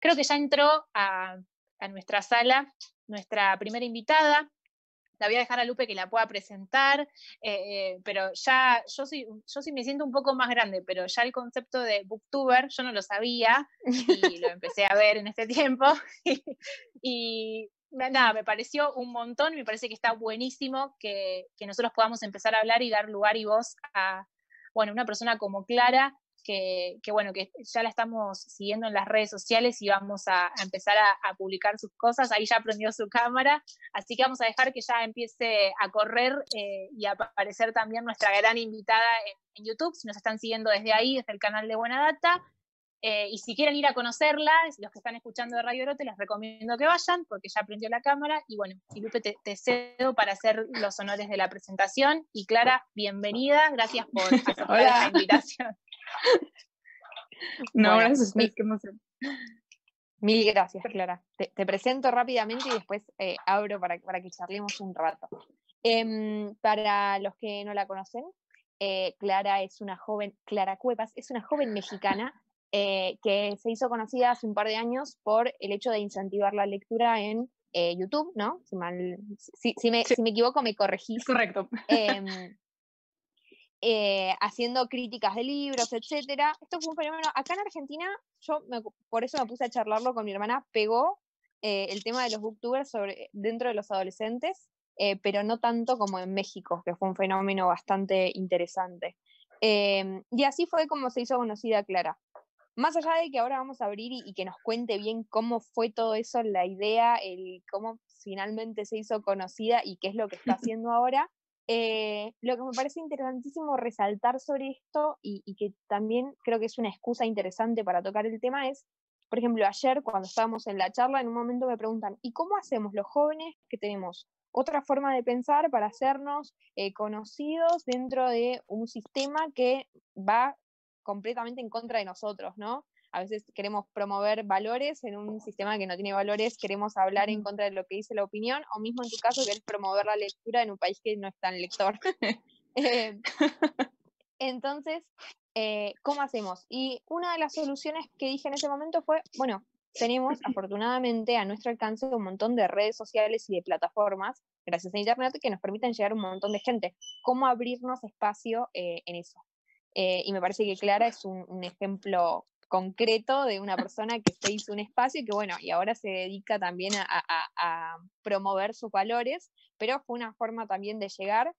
creo que ya entró a, a nuestra sala nuestra primera invitada, la voy a dejar a Lupe que la pueda presentar, eh, pero ya, yo sí, yo sí me siento un poco más grande, pero ya el concepto de booktuber yo no lo sabía y lo empecé a ver en este tiempo. Y, nada, me pareció un montón, me parece que está buenísimo que, que, nosotros podamos empezar a hablar y dar lugar y voz a, bueno, una persona como Clara, que, bueno, que ya la estamos siguiendo en las redes sociales y vamos a, empezar a, publicar sus cosas. Ahí ya aprendió su cámara, así que vamos a dejar que ya empiece a correr eh, y a aparecer también nuestra gran invitada en, YouTube, si nos están siguiendo desde ahí, desde el canal de Buena Data. Eh, y si quieren ir a conocerla, los que están escuchando de Radio Orote, les recomiendo que vayan porque ya aprendió la cámara. Y bueno, y Lupe, te, cedo para hacer los honores de la presentación. Y Clara, bienvenida. Gracias por aceptar la invitación. No, gracias mil, mil gracias, Clara. Te, presento rápidamente y después eh, abro para, para, que charlemos un rato. Em, para los que no la conocen, eh, Clara es una joven, Clara Cuevas, es una joven mexicana eh, que se hizo conocida hace un par de años por el hecho de incentivar la lectura en YouTube, ¿no? Si, mal, si, me, si, me, equivoco, me corregís. Correcto. Eh, haciendo críticas de libros, etcétera. Esto fue un fenómeno. Acá en Argentina, yo por eso me puse a charlarlo con mi hermana, pegó eh, el tema de los booktubers sobre, dentro de los adolescentes, eh, pero no tanto como en México, que fue un fenómeno bastante interesante. Em, y así fue como se hizo conocida Clara. Más allá de que ahora vamos a abrir y, y, que nos cuente bien cómo fue todo eso, la idea, el cómo finalmente se hizo conocida y qué es lo que está haciendo ahora, eh, lo que me parece interesantísimo resaltar sobre esto y, que también creo que es una excusa interesante para tocar el tema es, por ejemplo, ayer cuando estábamos en la charla, en un momento me preguntan, ¿y cómo hacemos los jóvenes que tenemos otra forma de pensar para hacernos eh, conocidos dentro de un sistema que va completamente en contra de nosotros, ¿no? A veces queremos promover valores en un sistema que no tiene valores, queremos hablar en contra de lo que dice la opinión, o mismo en tu caso querés promover la lectura en un país que no es tan lector. Eh, entonces, eh, ¿cómo hacemos? Y una de las soluciones que dije en ese momento fue, bueno, tenemos afortunadamente a nuestro alcance un montón de redes sociales y de plataformas, gracias a Internet, que nos permiten llegar a un montón de gente. ¿Cómo abrirnos espacio eh, en eso? y me parece que Clara es un, un ejemplo concreto de una persona que se hizo un espacio y que bueno, y ahora se dedica también a, promover sus valores, pero fue una forma también de llegar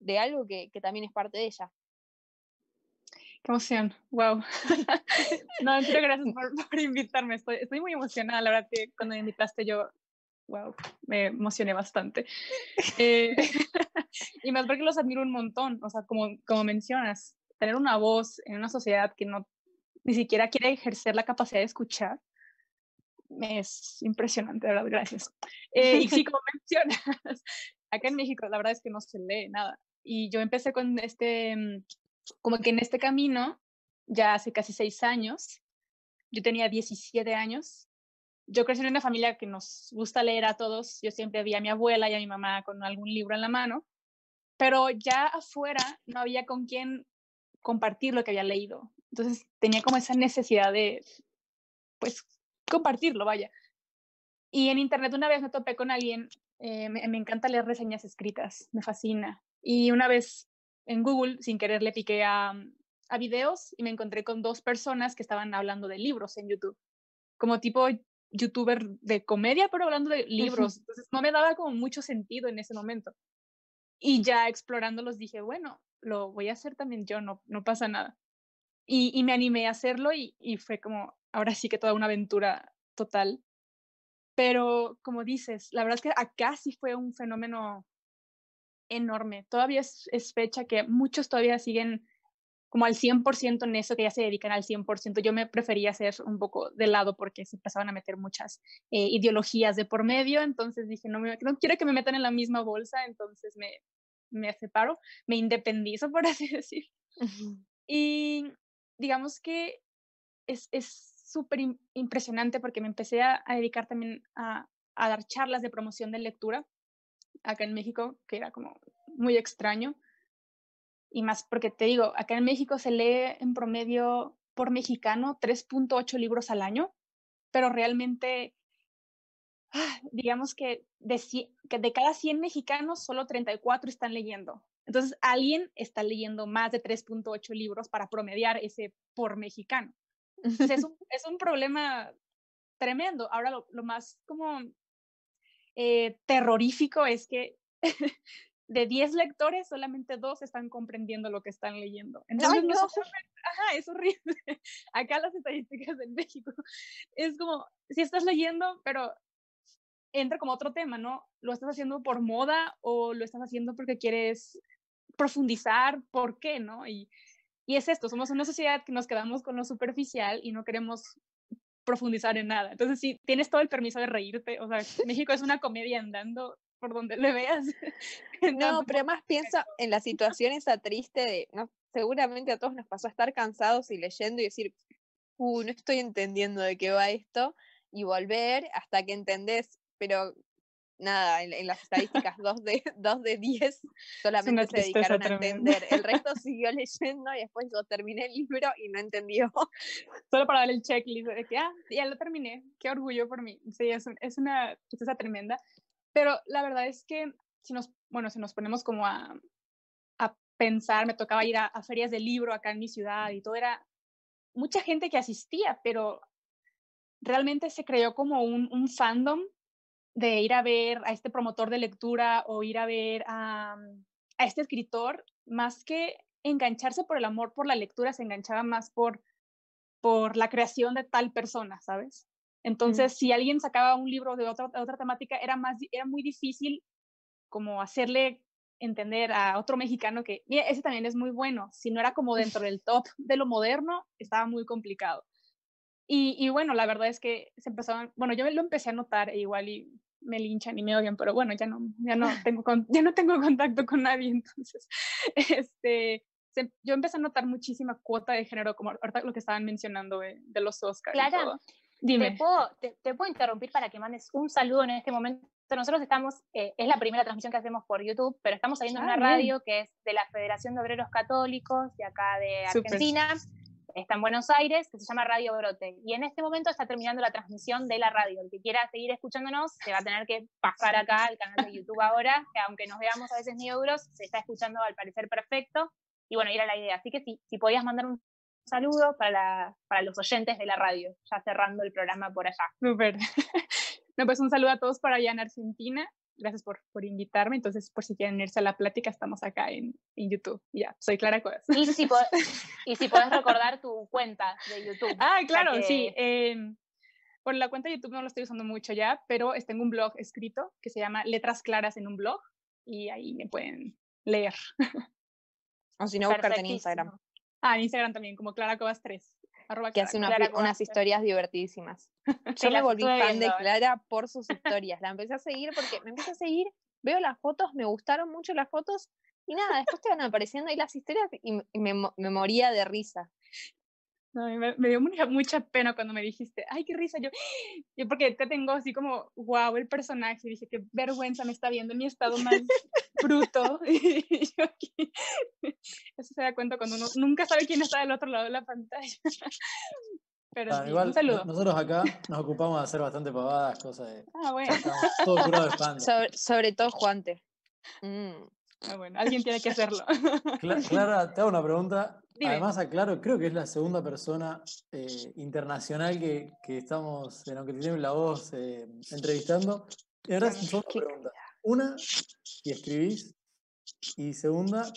de algo que, también es parte de ella. Qué emoción, wow. no, muchas gracias por, invitarme, estoy, estoy muy emocionada, la verdad que cuando me invitaste yo, wow, me emocioné bastante. Eh, y más porque los admiro un montón, o sea, como, como mencionas, tener una voz en una sociedad que no ni siquiera quiere ejercer la capacidad de escuchar. Es impresionante, de verdad, gracias. Eh, y sí, como mencionas, acá en México la verdad es que no se lee nada. Y yo empecé con este, mm, como que en este camino, ya hace casi seis años, yo tenía 17 años. Yo crecí en una familia que nos gusta leer a todos. Yo siempre vi a mi abuela y a mi mamá con algún libro en la mano. Pero ya afuera no había con quién compartir lo que había leído. Entonces tenía como esa necesidad de, pues, compartirlo, vaya. Y en internet una vez me topé con alguien, eh, me, encanta leer reseñas escritas, me fascina. Y una vez en Google, sin querer, le piqué a, a videos y me encontré con dos personas que estaban hablando de libros en YouTube, como tipo youtuber de comedia, pero hablando de libros. Entonces no me daba como mucho sentido en ese momento. Y ya explorándolos dije, bueno, lo voy a hacer también yo, no, no pasa nada. Y, me animé a hacerlo y, fue como, ahora sí que toda una aventura total. Pero como dices, la verdad es que acá sí fue un fenómeno enorme. Todavía es, fecha que muchos todavía siguen como al 100% en eso, que ya se dedican al 100%. Yo me prefería hacer un poco de lado porque se empezaban a meter muchas eh, ideologías de por medio, entonces dije, no, me, no quiero que me metan en la misma bolsa, entonces me, me separo, me independizo, por así decir. Y digamos que es súper impresionante porque me empecé a, dedicar también a, dar charlas de promoción de lectura acá en México, que era como muy extraño. Y más porque te digo, acá en México se lee en promedio por mexicano 3.8 libros al año, pero realmente, ah, digamos que de, que de cada 100 mexicanos, solo 34 están leyendo. Entonces, alguien está leyendo más de 3.8 libros para promediar ese por mexicano. es, un, es un problema tremendo. Ahora, lo, lo más como eh, terrorífico es que de 10 lectores, solamente dos están comprendiendo lo que están leyendo. Entonces, no, ajá, es horrible. Acá las estadísticas en México es como, si estás leyendo, pero entra como otro tema, ¿no? ¿Lo estás haciendo por moda o lo estás haciendo porque quieres profundizar? ¿Por qué, no? Y, y es esto, somos una sociedad que nos quedamos con lo superficial y no queremos profundizar en nada. Entonces, sí, tienes todo el permiso de reírte. O sea, México es una comedia andando por donde le veas. no, pero además pienso en la situación esa triste de, no, seguramente a todos nos pasó a estar cansados y leyendo y decir, uh, no estoy entendiendo de qué va esto, y volver hasta que entendés, pero nada, en, las estadísticas 2 de, 2 de 10 solamente se dedicaron a entender. El resto siguió leyendo y después yo terminé el libro y no entendió. Solo para dar el checklist de que, ah, ya lo terminé, qué orgullo por mí. Sí, es, es una tristeza tremenda. Pero la verdad es que si nos, bueno, si nos ponemos como a, a pensar, me tocaba ir a, a ferias de libro acá en mi ciudad y todo era mucha gente que asistía, pero realmente se creó como un, un fandom de ir a ver a este promotor de lectura o ir a ver a, mm, a, este escritor, más que engancharse por el amor por la lectura, se enganchaba más por, por la creación de tal persona, ¿sabes? Entonces, si alguien sacaba un libro de otra, otra temática, era, más, era muy difícil como hacerle entender a otro mexicano que, mira, ese también es muy bueno. Si no era como dentro del top de lo moderno, estaba muy complicado. Y, y, bueno, la verdad es que se empezaban, bueno, yo lo empecé a notar e igual y me linchan y me odian, pero bueno, ya no, ya no, tengo, ya no tengo contacto con nadie, entonces, este, yo empecé a notar muchísima cuota de género, como ahorita lo que estaban mencionando de, los Oscars. Clara, Dime. ¿te puedo, te, puedo interrumpir para que mandes un saludo en este momento? Nosotros estamos, eh, es la primera transmisión que hacemos por YouTube, pero estamos saliendo en ah, una radio que es de la Federación de Obreros Católicos de acá de Argentina está en Buenos Aires, que se llama Radio Brote. Y en este momento está terminando la transmisión de la radio. El que quiera seguir escuchándonos, se va a tener que pasar acá al canal de YouTube ahora, que aunque nos veamos a veces ni euros, se está escuchando al parecer perfecto. Y bueno, era la idea. Así que si, si podías mandar un saludo para, para los oyentes de la radio, ya cerrando el programa por allá. Súper. no, pues un saludo a todos por allá en Argentina gracias por, por invitarme. Entonces, por si quieren irse a la plática, estamos acá en, en YouTube. Ya, soy Clara Cuevas. Y si, y si puedes recordar tu cuenta de YouTube. Ah, claro, sí. Eh, por la cuenta de YouTube no lo estoy usando mucho ya, pero tengo un blog escrito que se llama Letras Claras en un blog y ahí me pueden leer. O si no, buscarte en Instagram. Ah, en Instagram también, como Clara Cuevas 3 que hace unas historias divertidísimas. Yo me volví fan de Clara por sus historias. La empecé a seguir porque me empecé a seguir, veo las fotos, me gustaron mucho las fotos y nada, después te van apareciendo ahí las historias y, me, me, moría de risa. No, me, me, dio mucha, mucha, pena cuando me dijiste, ay, qué risa, yo, yo porque te tengo así como, wow, el personaje, y dije, qué vergüenza me está viendo en mi estado más bruto, y yo aquí, eso se da cuenta cuando uno nunca sabe quién está del otro lado de la pantalla. Pero sí, igual, un saludo. Nosotros acá nos ocupamos de hacer bastante pavadas, cosas de... Ah, bueno. Todo curado de sobre, sobre, todo Juante. Mm. Ah, bueno, alguien tiene que hacerlo. Clara, te hago una pregunta. Además, aclaro, creo que es la segunda persona eh, internacional que, que, estamos, en aunque tienen la voz, eh, entrevistando. Y ahora son dos preguntas. Una, si escribís. Y segunda,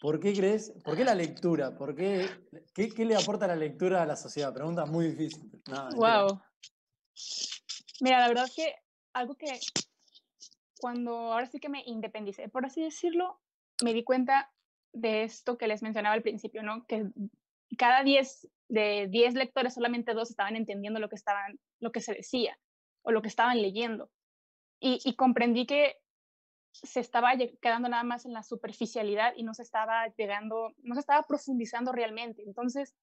¿por qué crees, por qué la lectura? ¿Por qué, qué, qué le aporta la lectura a la sociedad? Pregunta muy difícil. wow. Mira, la verdad es que algo que cuando ahora sí que me independicé, por así decirlo, me di cuenta de esto que les mencionaba al principio, ¿no? Que cada 10 de 10 lectores solamente dos estaban entendiendo lo que estaban lo que se decía o lo que estaban leyendo. Y, comprendí que se estaba quedando nada más en la superficialidad y no se estaba llegando, no se estaba profundizando realmente. Entonces,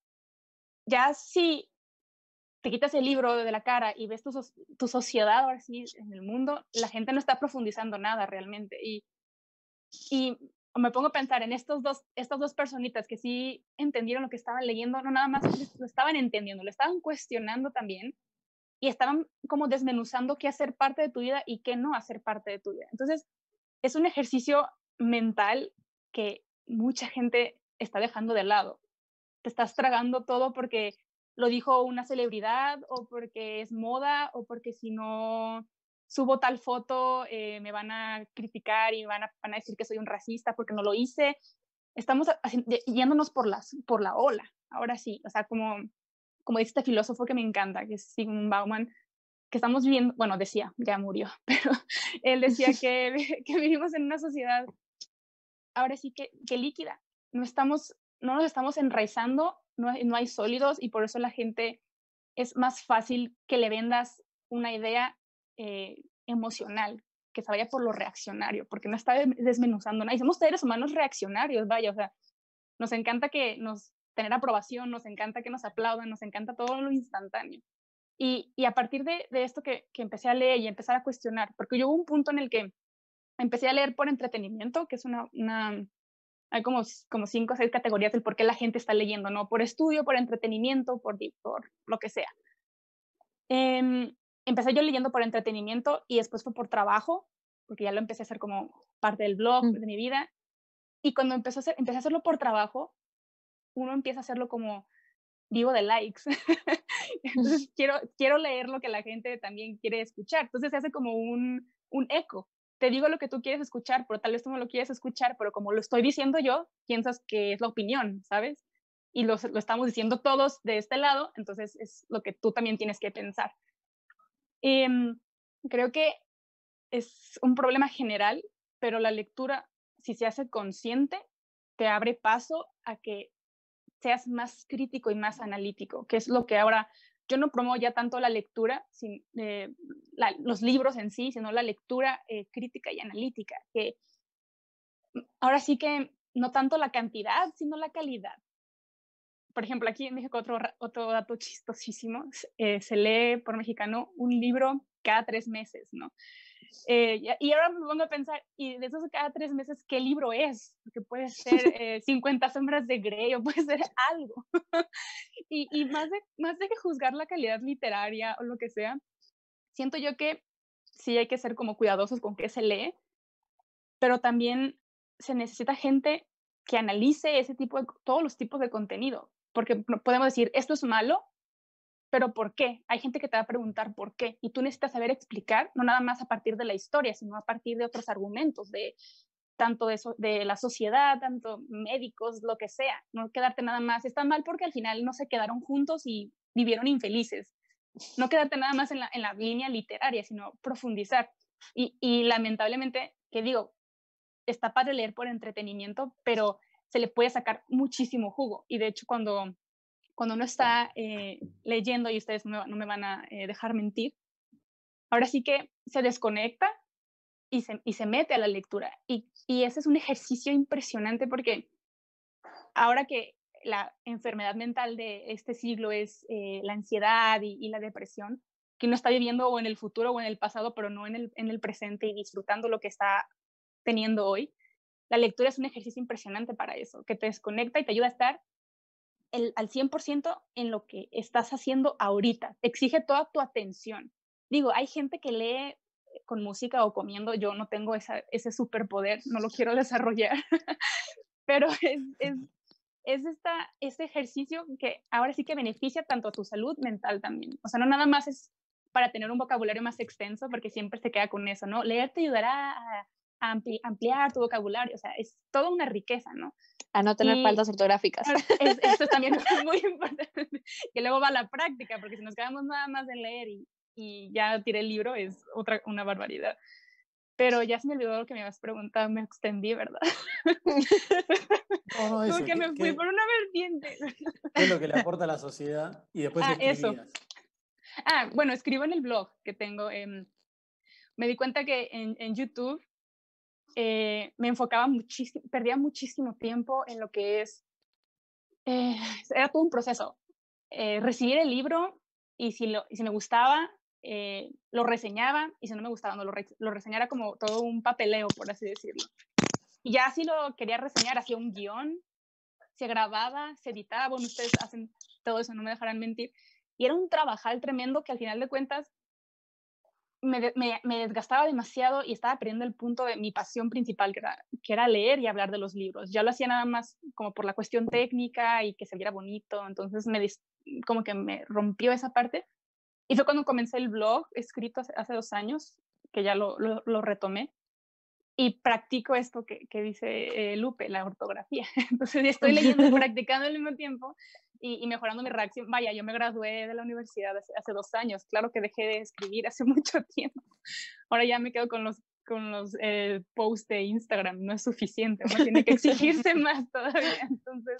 ya si te quitas el libro de la cara y ves tu, tu sociedad ahora sí en el mundo, la gente no está profundizando nada realmente. Y, y me pongo a pensar en estos dos, estas dos personitas que sí entendieron lo que estaban leyendo, no nada más lo estaban entendiendo, lo estaban cuestionando también. y estaban como desmenuzando qué hacer parte de tu vida y qué no hacer parte de tu vida. Entonces, es un ejercicio mental que mucha gente está dejando de lado. Te estás tragando todo porque lo dijo una celebridad o porque es moda o porque si no subo tal foto eh, me van a criticar y van a, van a decir que soy un racista porque no lo hice. Estamos yéndonos por, las, por la ola, ahora sí, o sea, como, como dice este filósofo que me encanta, que es Sigmund Bauman, que estamos viviendo, bueno, decía, ya murió, pero él decía que, que vivimos en una sociedad ahora sí que, que líquida, no estamos, no nos estamos enraizando, no, no hay sólidos y por eso la gente es más fácil que le vendas una idea eh, emocional, que se vaya por lo reaccionario, porque no está desmenuzando nada. Y somos seres humanos reaccionarios, vaya, o sea, nos encanta que nos tener aprobación, nos encanta que nos aplaudan, nos encanta todo lo instantáneo. Y, y a partir de, esto que, que, empecé a leer y empezar a cuestionar, porque yo hubo un punto en el que empecé a leer por entretenimiento, que es una, hay como, como cinco o seis categorías del por qué la gente está leyendo, ¿no? Por estudio, por entretenimiento, por, por lo que sea. Eh, empecé yo leyendo por entretenimiento y después fue por trabajo, porque ya lo empecé a hacer como parte del blog mm. de mi vida. Y cuando empecé a, hacer, empecé a hacerlo por trabajo, uno empieza a hacerlo como vivo de likes. Entonces quiero, quiero leer lo que la gente también quiere escuchar. Entonces se hace como un, un eco. Te digo lo que tú quieres escuchar, pero tal vez tú no lo quieres escuchar, pero como lo estoy diciendo yo, piensas que es la opinión, ¿sabes? Y lo, lo estamos diciendo todos de este lado, entonces es lo que tú también tienes que pensar. Eh, creo que es un problema general, pero la lectura, si se hace consciente, te abre paso a que seas más crítico y más analítico, que es lo que ahora yo no promuevo ya tanto la lectura, sin, eh, los libros en sí, sino la lectura eh, crítica y analítica, que ahora sí que no tanto la cantidad, sino la calidad por ejemplo, aquí en México otro, otro dato chistosísimo, eh, se lee por mexicano un libro cada tres meses, ¿no? Eh, y ahora me pongo a pensar, y de esos cada tres meses, ¿qué libro es? Porque puede ser eh, 50 sombras de Grey o puede ser algo. y, y más, de, más de que juzgar la calidad literaria o lo que sea, siento yo que sí hay que ser como cuidadosos con qué se lee, pero también se necesita gente que analice ese tipo de, todos los tipos de contenido porque podemos decir, esto es malo, pero ¿por qué? Hay gente que te va a preguntar por qué y tú necesitas saber explicar, no nada más a partir de la historia, sino a partir de otros argumentos, de tanto de, eso, de la sociedad, tanto médicos, lo que sea, no quedarte nada más, está mal porque al final no se quedaron juntos y vivieron infelices. No quedarte nada más en la, en la línea literaria, sino profundizar. Y, y lamentablemente, que digo, está para leer por entretenimiento, pero se le puede sacar muchísimo jugo. Y de hecho, cuando, cuando uno está eh, leyendo, y ustedes no, me van a eh, dejar mentir, ahora sí que se desconecta y se, y se mete a la lectura. Y, y ese es un ejercicio impresionante porque ahora que la enfermedad mental de este siglo es eh, la ansiedad y, y, la depresión, que uno está viviendo o en el futuro o en el pasado, pero no en el, en el presente y disfrutando lo que está teniendo hoy la lectura es un ejercicio impresionante para eso, que te desconecta y te ayuda a estar el, al 100% en lo que estás haciendo ahorita. Exige toda tu atención. Digo, hay gente que lee con música o comiendo, yo no tengo esa, ese superpoder, no lo quiero desarrollar, pero es, es, es esta, este ejercicio que ahora sí que beneficia tanto a tu salud mental también. O sea, no nada más es para tener un vocabulario más extenso, porque siempre se queda con eso, ¿no? Leer te ayudará a ampliar tu vocabulario, o sea, es toda una riqueza, ¿no? A no tener faltas ortográficas. Es, eso también es muy importante, que luego va a la práctica, porque si nos quedamos nada más en leer y, y ya tiré el libro, es otra, una barbaridad. Pero ya se me olvidó lo que me habías preguntado, me extendí, ¿verdad? No, no, eso, que me fui por una vertiente. ¿Qué es lo que le aporta a la sociedad? Y después ah, eso. Ah, bueno, escribo en el blog que tengo. Eh, me di cuenta que en, en YouTube eh, me enfocaba muchísimo, perdía muchísimo tiempo en lo que es, eh, era todo un proceso. Eh, recibir el libro y si, lo, si me gustaba, lo reseñaba y si no me gustaba, no lo, lo reseñara como todo un papeleo, por así decirlo. Y ya si lo quería reseñar, hacía un guion, se grababa, se editaba, bueno, ustedes hacen todo eso, no me dejarán mentir. Y era un trabajal tremendo que al final de cuentas me, me, desgastaba demasiado y estaba perdiendo el punto de mi pasión principal, que era, que era leer y hablar de los libros. Ya lo hacía nada más como por la cuestión técnica y que se viera bonito, entonces me como que me rompió esa parte. Y fue cuando comencé el blog escrito hace, dos años, que ya lo, lo, retomé, y practico esto que, que dice eh, Lupe, la ortografía. Entonces estoy leyendo y practicando al mismo tiempo y, mejorando mi reacción. Vaya, yo me gradué de la universidad hace, dos años, claro que dejé de escribir hace mucho tiempo. Ahora ya me quedo con los con los eh, posts de Instagram, no es suficiente, uno tiene que exigirse más todavía. Entonces,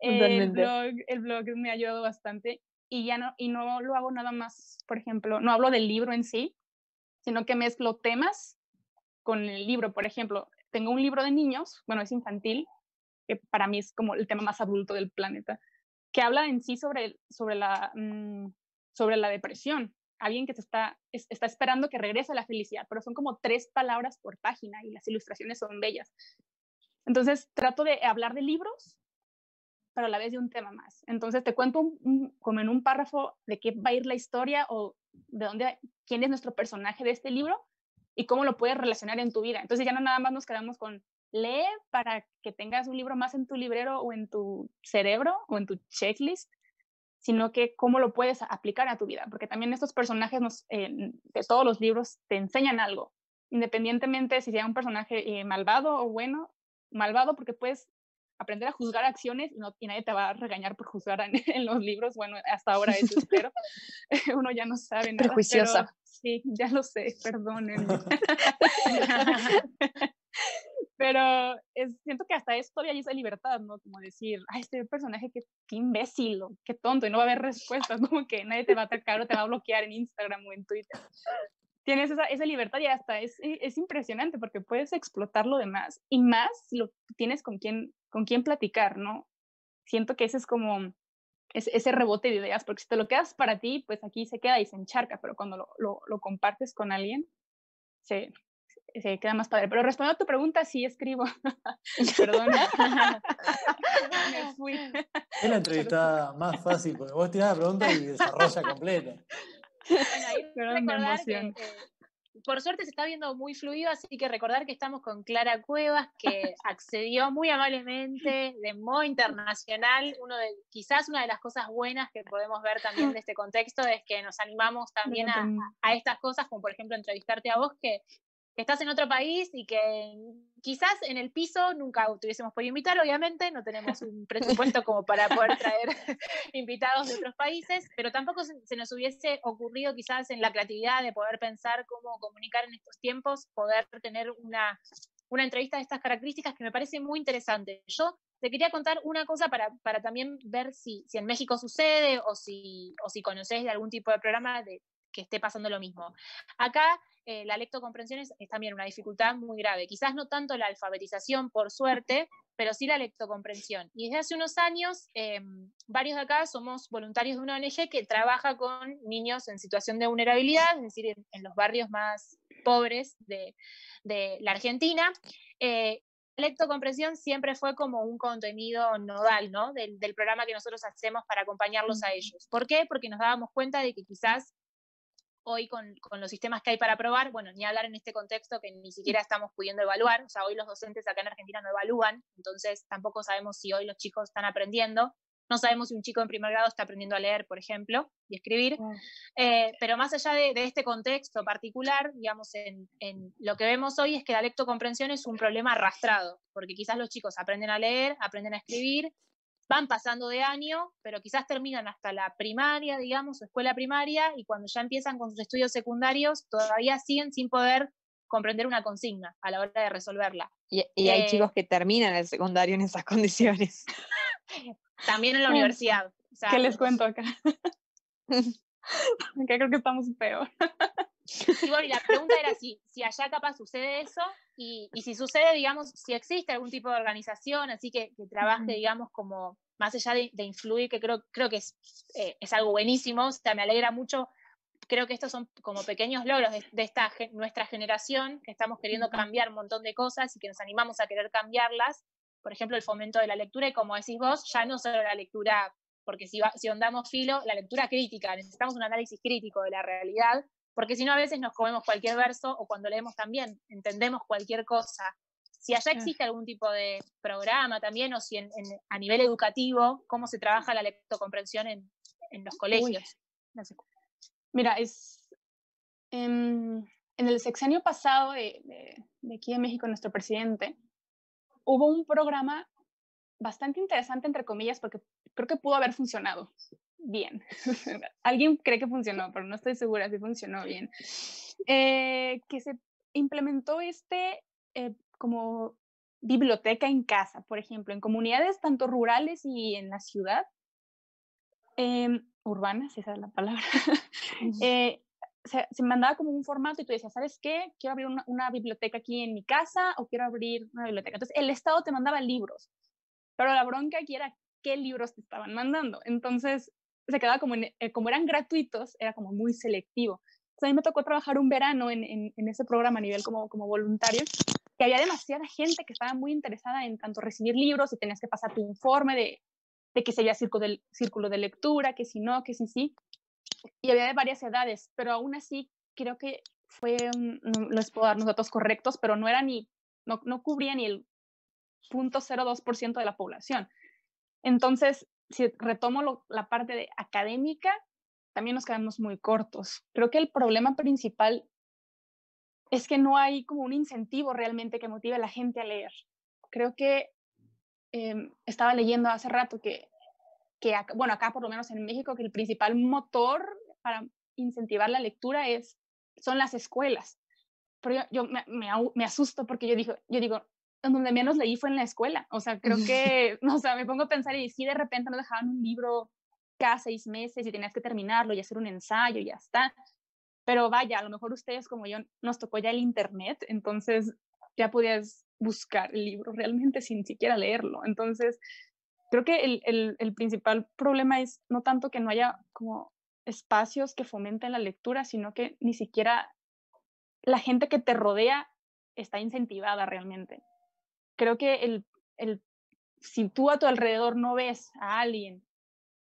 el blog, el blog me ha ayudado bastante y ya no, y no lo hago nada más, por ejemplo, no hablo del libro en sí, sino que mezclo temas con el libro. Por ejemplo, tengo un libro de niños, bueno, es infantil, que para mí es como el tema más adulto del planeta que habla en sí sobre, sobre, la, mm, sobre la depresión. Alguien que se está, está esperando que regrese la felicidad, pero son como tres palabras por página y las ilustraciones son bellas. Entonces trato de hablar de libros, pero a la vez de un tema más. Entonces te cuento como en un párrafo de qué va a ir la historia o de dónde, quién es nuestro personaje de este libro y cómo lo puedes relacionar en tu vida. Entonces ya no nada más nos quedamos con lee para que tengas un libro más en tu librero o en tu cerebro o en tu checklist, sino que cómo lo puedes aplicar a tu vida, porque también estos personajes nos, de todos los libros te enseñan algo, independientemente si sea un personaje eh, malvado o bueno, malvado porque puedes aprender a juzgar acciones y, no, y nadie te va a regañar por juzgar en, los libros, bueno, hasta ahora eso espero, uno ya no sabe nada. Prejuiciosa. sí, ya lo sé, perdónenme. Pero es, siento que hasta eso todavía hay esa libertad, ¿no? Como decir, ay, este personaje, qué, qué imbécil, o qué tonto, y no va a haber respuestas, como que nadie te va a atacar o te va a bloquear en Instagram o en Twitter. Tienes esa, esa libertad y hasta es, es impresionante porque puedes explotar lo demás y más lo tienes con quién, con quién platicar, ¿no? Siento que ese es como ese, ese rebote de ideas, porque si te lo quedas para ti, pues aquí se queda y se encharca, pero cuando lo, lo, lo compartes con alguien, se, se queda más padre. Pero respondiendo a tu pregunta, sí escribo. Perdón. Me fui. Es la entrevista más fácil, porque vos tirás la pregunta y desarrolla completa. Bueno, ahí recordar que, por suerte se está viendo muy fluido, así que recordar que estamos con Clara Cuevas, que accedió muy amablemente, de modo internacional. Uno de, quizás una de las cosas buenas que podemos ver también de este contexto es que nos animamos también a, a estas cosas, como por ejemplo entrevistarte a vos, que que estás en otro país y que quizás en el piso nunca tuviésemos podido invitar, obviamente, no tenemos un presupuesto como para poder traer invitados de otros países, pero tampoco se nos hubiese ocurrido quizás en la creatividad de poder pensar cómo comunicar en estos tiempos, poder tener una, una entrevista de estas características que me parece muy interesante. Yo te quería contar una cosa para, para también ver si, si en México sucede o si, o si conocés de algún tipo de programa de, que esté pasando lo mismo. Acá eh, la lectocomprensión es, también una dificultad muy grave. Quizás no tanto la alfabetización, por suerte, pero sí la lectocomprensión. Y desde hace unos años, em, varios de acá somos voluntarios de una ONG que trabaja con niños en situación de vulnerabilidad, es decir, en, los barrios más pobres de, la Argentina. Eh, lectocomprensión siempre fue como un contenido nodal, ¿no? Del, del, programa que nosotros hacemos para acompañarlos a ellos. ¿Por qué? Porque nos dábamos cuenta de que quizás hoy con, los sistemas que hay para probar, bueno, ni hablar en este contexto que ni siquiera estamos pudiendo evaluar, o sea, hoy los docentes acá en Argentina no evalúan, entonces tampoco sabemos si hoy los chicos están aprendiendo, no sabemos si un chico en primer grado está aprendiendo a leer, por ejemplo, y escribir, eh, pero más allá de, este contexto particular, digamos, en, en, lo que vemos hoy es que la lectocomprensión es un problema arrastrado, porque quizás los chicos aprenden a leer, aprenden a escribir, van pasando de año, pero quizás terminan hasta la primaria, digamos, o escuela primaria, y cuando ya empiezan con sus estudios secundarios, todavía siguen sin poder comprender una consigna a la hora de resolverla. Y, hay eh, chicos que terminan el secundario en esas condiciones. También en la universidad. ¿Qué les cuento acá? acá creo que estamos peor. Y bueno, y la pregunta era si, si allá capaz sucede eso y, y, si sucede, digamos, si existe algún tipo de organización así que, que trabaje, digamos, como más allá de, de, influir, que creo, creo que es, eh, es algo buenísimo, o sea, me alegra mucho. Creo que estos son como pequeños logros de, de esta nuestra generación, que estamos queriendo cambiar un montón de cosas y que nos animamos a querer cambiarlas. Por ejemplo, el fomento de la lectura y como decís vos, ya no solo la lectura porque si, si ondamos filo, la lectura crítica, necesitamos un análisis crítico de la realidad, porque si no a veces nos comemos cualquier verso o cuando leemos también entendemos cualquier cosa. Si allá existe algún tipo de programa también o si a nivel educativo, cómo se trabaja la lectocomprensión en, en los colegios. Mira, es en, el sexenio pasado de, de, aquí en México, nuestro presidente, hubo un programa bastante interesante, entre comillas, porque creo que pudo haber funcionado bien. Alguien cree que funcionó, pero no estoy segura si funcionó bien. Eh, que se implementó este eh, como biblioteca en casa, por ejemplo, en comunidades tanto rurales y en la ciudad, eh, urbanas, esa es la palabra, eh, se, mandaba como un formato y tú decías, ¿sabes qué? Quiero abrir una, una, biblioteca aquí en mi casa o quiero abrir una biblioteca. Entonces, el Estado te mandaba libros, pero la bronca aquí era qué libros te estaban mandando. Entonces, se quedaba como, en, eh, como eran gratuitos, era como muy selectivo. Entonces, a mí me tocó trabajar un verano en, en, en ese programa a nivel como, como voluntario, que había demasiada gente que estaba muy interesada en tanto recibir libros y tenías que pasar tu informe de, de que sería círculo de, círculo de lectura, que si no, que si sí. Y había de varias edades, pero aún así creo que fue, no les puedo dar los datos correctos, pero no era ni, no, no cubría ni el 0.02% de la población. Entonces, si retomo la parte de académica, también nos quedamos muy cortos. Creo que el problema principal es que no hay como un incentivo realmente que motive a la gente a leer. Creo que Em, estaba leyendo hace rato que, que bueno, acá por lo menos en México, que el principal motor para incentivar la lectura es, son las escuelas. Pero yo, me, me, asusto porque yo digo, yo digo, donde menos leí fue en la escuela. O sea, creo que, o sea, me pongo a pensar y si de repente nos dejaban un libro cada seis meses y tenías que terminarlo y hacer un ensayo y ya está. Pero vaya, a lo mejor ustedes como yo nos tocó ya el internet, entonces ya podías buscar el libro realmente sin siquiera leerlo. Entonces, creo que el, el, principal problema es no tanto que no haya como espacios que fomenten la lectura, sino que ni siquiera la gente que te rodea está incentivada realmente. Creo que el, el, si tú a tu alrededor no ves a alguien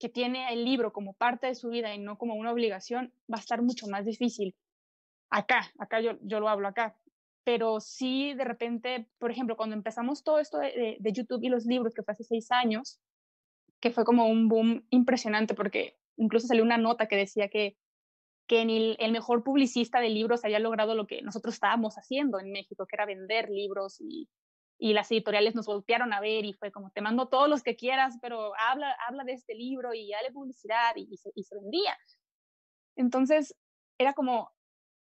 que tiene el libro como parte de su vida y no como una obligación, va a estar mucho más difícil. Acá, acá yo, yo lo hablo acá, pero sí de repente, por ejemplo, cuando empezamos todo esto de, YouTube y los libros, que fue hace seis años, que fue como un boom impresionante, porque incluso salió una nota que decía que, que ni el, mejor publicista de libros había logrado lo que nosotros estábamos haciendo en México, que era vender libros y, y las editoriales nos voltearon a ver y fue como, te mando todos los que quieras, pero habla, habla de este libro y dale publicidad y, y se vendía. Entonces, era como,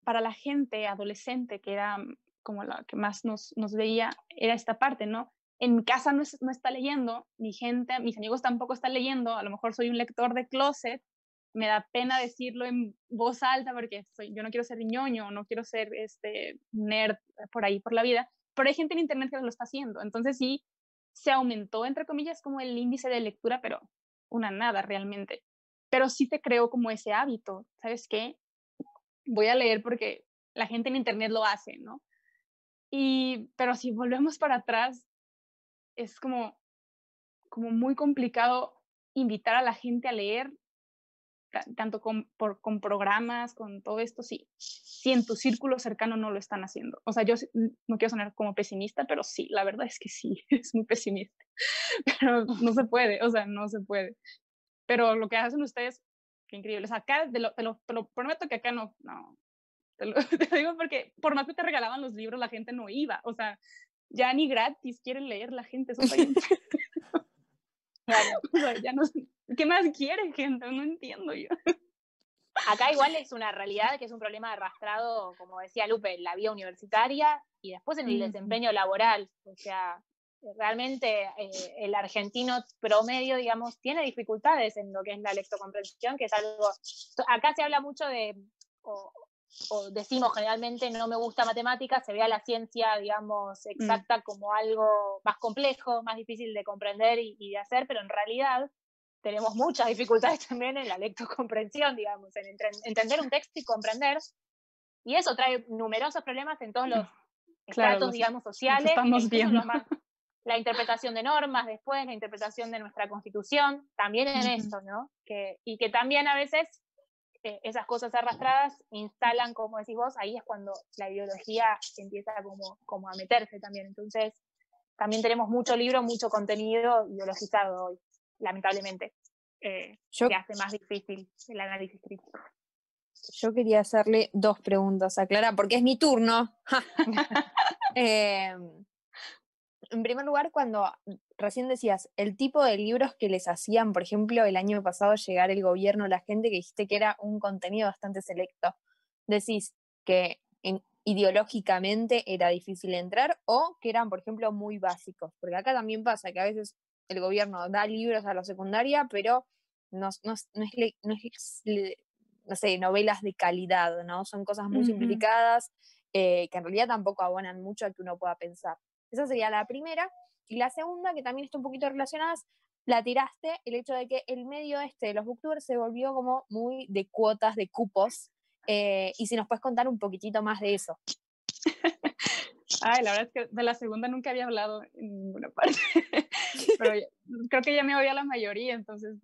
para la gente adolescente, que era como la que más nos, nos veía, era esta parte, ¿no? En mi casa no, no está leyendo, mi gente, mis amigos tampoco están leyendo, a lo mejor soy un lector de closet, me da pena decirlo en voz alta porque soy, yo no quiero ser ñoño, no quiero ser este nerd por ahí por la vida, pero hay gente en internet que lo está haciendo, entonces sí se aumentó entre comillas como el índice de lectura, pero una nada realmente. Pero sí te creo como ese hábito, ¿sabes qué? voy a leer porque la gente en internet lo hace, ¿no? Y, pero si volvemos para atrás, es como, como muy complicado invitar a la gente a leer, tanto con, por, con programas, con todo esto, sí, si en tu círculo cercano no lo están haciendo. O sea, yo no quiero sonar como pesimista, pero sí, la verdad es que sí, es muy pesimista. Pero no se puede, o sea, no se puede. Pero lo que hacen ustedes Qué increíble. O sea, acá te lo, te lo, prometo que acá no, no. Te lo, te digo porque por más que te regalaban los libros, la gente no iba. O sea, ya ni gratis quieren leer la gente. Eso claro. o sea, ya no, ¿Qué más quiere gente? No entiendo yo. Acá igual es una realidad que es un problema arrastrado, como decía Lupe, en la vía universitaria y después en el desempeño laboral. O sea, realmente eh, el argentino promedio, digamos, tiene dificultades en lo que es la lectocomprensión, que es algo, acá se habla mucho de, o, decimos generalmente no me gusta matemáticas, se ve a la ciencia, digamos, mm. exacta como algo más complejo, más difícil de comprender y, de hacer, pero en realidad tenemos muchas dificultades también en la lectocomprensión, digamos, en entender un texto y comprender. Y eso trae numerosos problemas en todos los mm, estratos, digamos, sociales. Estamos viendo. la interpretación de normas, después la interpretación de nuestra constitución, también en eso, ¿no? Que, y que también a veces eh, esas cosas arrastradas instalan, como decís vos, ahí es cuando la ideología empieza como, como a meterse también. Entonces, también tenemos mucho libro, mucho contenido ideologizado hoy, lamentablemente, eh, que hace más difícil el análisis crítico. Yo quería hacerle dos preguntas a Clara, porque es mi turno. eh, en primer lugar, cuando recién decías el tipo de libros que les hacían, por ejemplo, el año pasado llegar el gobierno, la gente que dijiste que era un contenido bastante selecto, decís que ideológicamente era difícil entrar o que eran, por ejemplo, muy básicos, porque acá también pasa que a veces el gobierno da libros a la secundaria, pero no, no, no es, no, es, no sé, novelas de calidad, ¿no? Son cosas muy simplificadas eh, que en realidad tampoco abonan mucho a que uno pueda pensar. Esa sería la primera. Y la segunda, que también está un poquito relacionada, la tiraste, el hecho de que el medio este de los booktubers se volvió como muy de cuotas, de cupos. Eh, y si nos puedes contar un poquitito más de eso. Ay, la verdad es que de la segunda nunca había hablado en ninguna parte. Pero creo que ya me oía la mayoría, entonces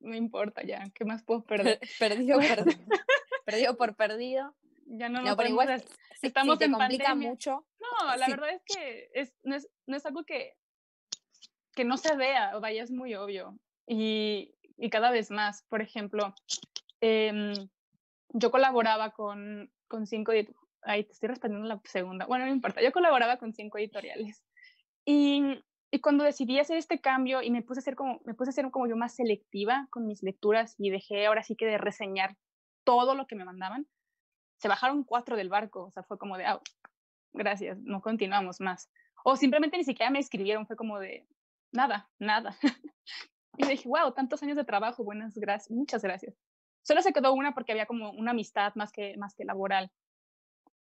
no importa ya. ¿Qué más puedo perder? perdido, perdido. perdido por perdido. Ya no, no pero igual estamos te en complica pandemia. mucho. No, la verdad es que es, no, es, no es algo que, que no se vea, o vaya, es muy obvio. Y, y cada vez más, por ejemplo, eh, yo colaboraba con, con cinco, ahí te estoy respondiendo la segunda, bueno, no importa, yo colaboraba con cinco editoriales. Y, y cuando decidí hacer este cambio y me puse a ser como, me puse a ser como yo más selectiva con mis lecturas y dejé ahora sí que de reseñar todo lo que me mandaban, se bajaron cuatro del barco, o sea, fue como de, ah, gracias, no continuamos más. O simplemente ni siquiera me escribieron, fue como de, nada, nada. y dije, wow, tantos años de trabajo, buenas gracias, muchas gracias. Solo se quedó una porque había como una amistad más que, más que laboral.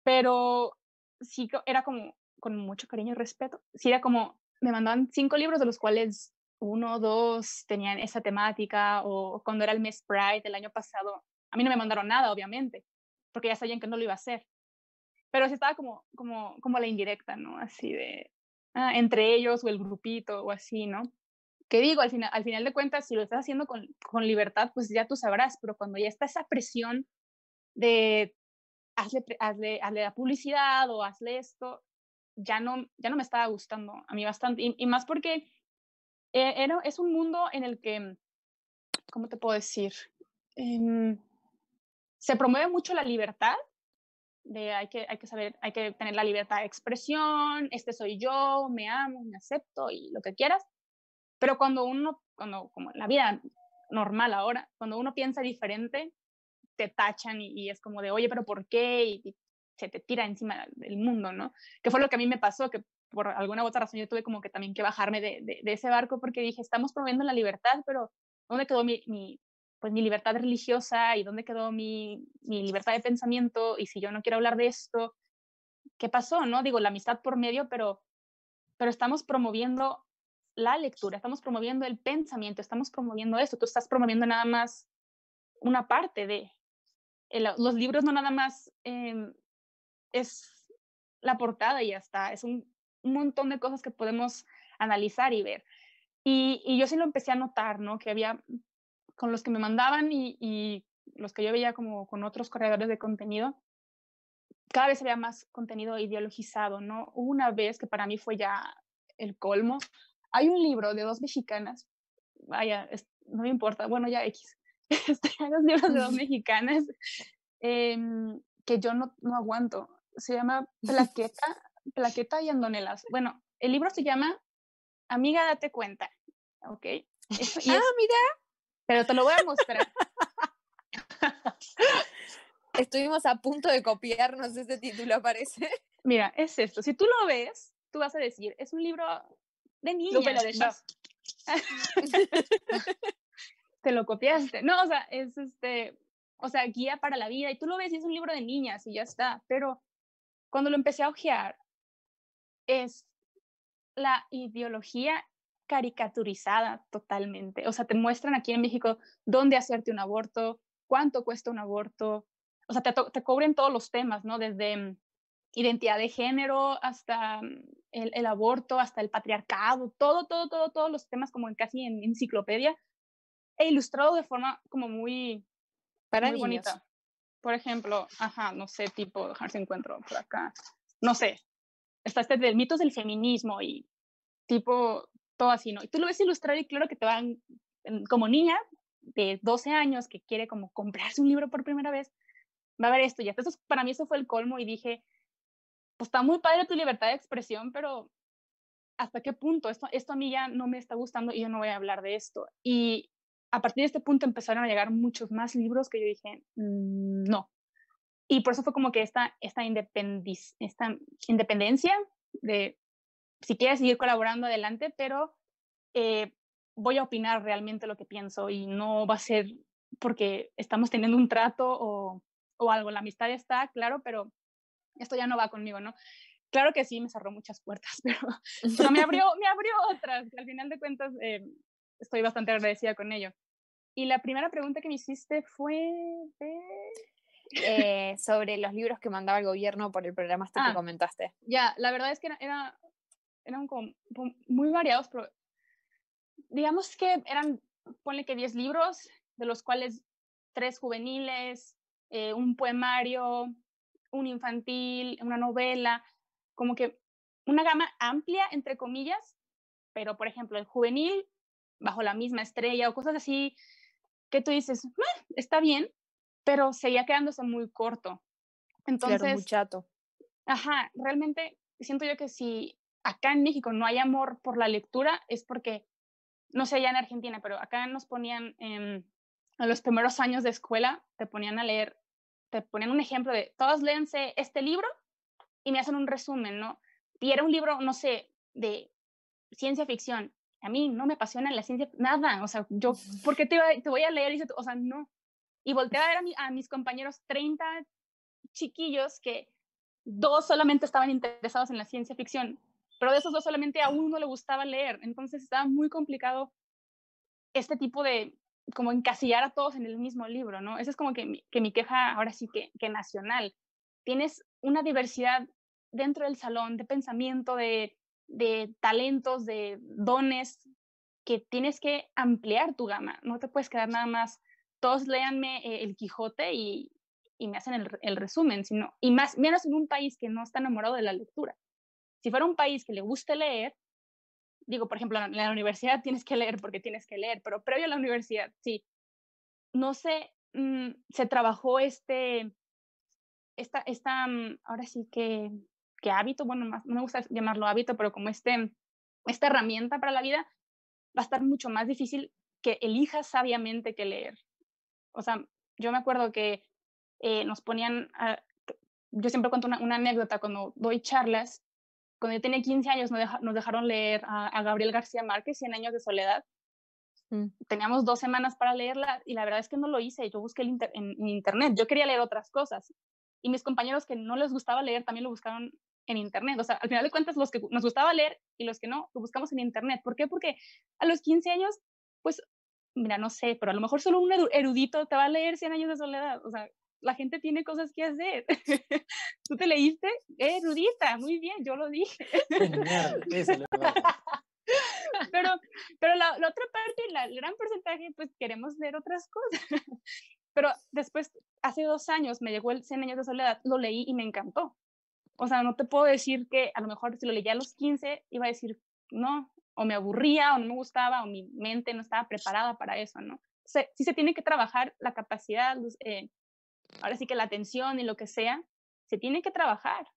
Pero sí era como con mucho cariño y respeto. Sí era como, me mandaban cinco libros de los cuales uno o dos tenían esa temática o cuando era el mes Pride del año pasado, a mí no me mandaron nada, obviamente, porque ya sabían que no lo iba a hacer. Pero sí estaba como, como, como la indirecta, ¿no? Así de, ah, entre ellos o el grupito o así, ¿no? Que digo, al final, al final de cuentas, si lo estás haciendo con, con libertad, pues ya tú sabrás, pero cuando ya está esa presión de hazle, hazle, la publicidad o hazle esto, ya no, ya no me estaba gustando a mí bastante. Y, más porque eh, es un mundo en el que, ¿cómo te puedo decir? Eh, se promueve mucho la libertad, de hay que, hay que saber, hay que tener la libertad de expresión, este soy yo, me amo, me acepto y lo que quieras. Pero cuando uno, cuando, como la vida normal ahora, cuando uno piensa diferente, te tachan y, y es como de, oye, pero ¿por qué? Y, y, se te tira encima del mundo, ¿no? Que fue lo que a mí me pasó, que por alguna u otra razón yo tuve como que también que bajarme de, de, de ese barco porque dije, estamos promoviendo la libertad, pero ¿dónde quedó mi, mi, pues mi libertad religiosa y dónde quedó mi, mi libertad de pensamiento y si yo no quiero hablar de esto, ¿qué pasó? No digo la amistad por medio, pero, pero estamos promoviendo la lectura, estamos promoviendo el pensamiento, estamos promoviendo esto, tú estás promoviendo nada más una parte de los libros, no nada más eh, es la portada y ya está, es un, montón de cosas que podemos analizar y ver. Y, yo sí lo empecé a notar, ¿no? Que había con los que me mandaban y, los que yo veía como con otros corredores de contenido, cada vez había más contenido ideologizado, ¿no? Una vez que para mí fue ya el colmo. Hay un libro de dos mexicanas, vaya, no me importa, bueno, ya X. Este, dos libros de dos mexicanas eh, que yo no, no aguanto. Se llama Plaqueta, Plaqueta y Andonelas. Bueno, el libro se llama Amiga, date cuenta, ¿ok? Eso, ah, es, mira, pero te lo voy a mostrar. Estuvimos a punto de copiarnos ese título, parece. Mira, es esto. Si tú lo ves, tú vas a decir, es un libro de niñas. Lo de no. Te lo copiaste. No, o sea, es este, o sea, guía para la vida. Y tú lo ves y es un libro de niñas y ya está. Pero cuando lo empecé a ojear, es la ideología caricaturizada totalmente. O sea, te muestran aquí en México dónde hacerte un aborto, cuánto cuesta un aborto. O sea, te, te cubren todos los temas, ¿no? Desde identidad de género hasta el, aborto hasta el patriarcado, todo, todo, todo, todos los temas como en casi en enciclopedia, e ilustrado de forma como muy, Para muy bonita. Por ejemplo, ajá, no sé, tipo, dejar si encuentro por acá, no sé, está este de mitos del feminismo y tipo, todo así, ¿no? Y tú lo ves ilustrar y claro que te van, como niña de 12 años que quiere como comprarse un libro por primera vez, va a ver esto. Y entonces para mí eso fue el colmo y dije, pues está muy padre tu libertad de expresión, pero ¿hasta qué punto? Esto, esto a mí ya no me está gustando y yo no voy a hablar de esto. Y a partir de este punto empezaron a llegar muchos más libros que yo dije, mm, no. Y por eso fue como que esta, esta, esta independencia de si quieres seguir colaborando adelante, pero eh, voy a opinar realmente lo que pienso y no va a ser porque estamos teniendo un trato o, o algo. La amistad está, claro, pero esto ya no va conmigo, ¿no? Claro que sí, me cerró muchas puertas, pero, me, abrió, me abrió otras. Al final de cuentas, eh, estoy bastante agradecida con ello. Y la primera pregunta que me hiciste fue eh, sobre los libros que mandaba el gobierno por el programa este que ah, comentaste. Ya, la verdad es que era, eran como muy variados, pero digamos que eran, ponle que 10 libros, de los cuales tres juveniles, eh, un poemario, un infantil, una novela, como que una gama amplia, entre comillas, pero por ejemplo el juvenil, bajo la misma estrella o cosas así, que tú dices, ah, está bien, pero seguía quedándose muy corto. Entonces, claro, muy chato. Ajá, realmente siento yo que si acá en México no hay amor por la lectura es porque, no sé, ya en Argentina, pero acá nos ponían en, en los primeros años de escuela, te ponían a leer te ponen un ejemplo de, todos léense este libro y me hacen un resumen, ¿no? Y era un libro, no sé, de ciencia ficción. A mí no me apasiona la ciencia, nada, o sea, yo, ¿por qué te, te voy a leer? Y, o sea, no. Y volteé a ver a, a mis compañeros, 30 chiquillos, que dos solamente estaban interesados en la ciencia ficción, pero de esos dos solamente a uno le gustaba leer. Entonces estaba muy complicado este tipo de, como encasillar a todos en el mismo libro, ¿no? Esa es como que mi, que mi queja ahora sí que, que nacional. Tienes una diversidad dentro del salón de pensamiento, de, de talentos, de dones, que tienes que ampliar tu gama. No te puedes quedar nada más, todos léanme eh, El Quijote y, y me hacen el, el, resumen, sino, y más, menos en un país que no está enamorado de la lectura. Si fuera un país que le guste leer, digo, por ejemplo, en la universidad tienes que leer porque tienes que leer, pero previo a la universidad, sí, no sé, mm, se trabajó este, esta, esta, mm, ahora sí que, que hábito, bueno, no me gusta llamarlo hábito, pero como este, esta herramienta para la vida, va a estar mucho más difícil que elijas sabiamente qué leer. O sea, yo me acuerdo que eh, nos ponían, yo siempre cuento una, una, anécdota cuando doy charlas, cuando yo tenía 15 años nos, dejaron leer a, Gabriel García Márquez, 100 años de soledad. Mm. Teníamos dos semanas para leerla y la verdad es que no lo hice. Yo busqué en, internet. Yo quería leer otras cosas. Y mis compañeros que no les gustaba leer también lo buscaron en internet. O sea, al final de cuentas, los que nos gustaba leer y los que no, lo buscamos en internet. ¿Por qué? Porque a los 15 años, pues, mira, no sé, pero a lo mejor solo un erudito te va a leer 100 años de soledad. O sea, la gente tiene cosas que hacer. ¿Tú te leíste? Eh, Rudita, muy bien, yo lo dije. pero pero la, otra parte, el gran porcentaje, pues queremos leer otras cosas. pero después, hace dos años, me llegó el 100 años de soledad, lo leí y me encantó. O sea, no te puedo decir que a lo mejor si lo leía a los 15, iba a decir, no, o me aburría, o no me gustaba, o mi mente no estaba preparada para eso, ¿no? O sea, sí se tiene que trabajar la capacidad, eh, ahora sí que la atención y lo que sea, se tiene que trabajar.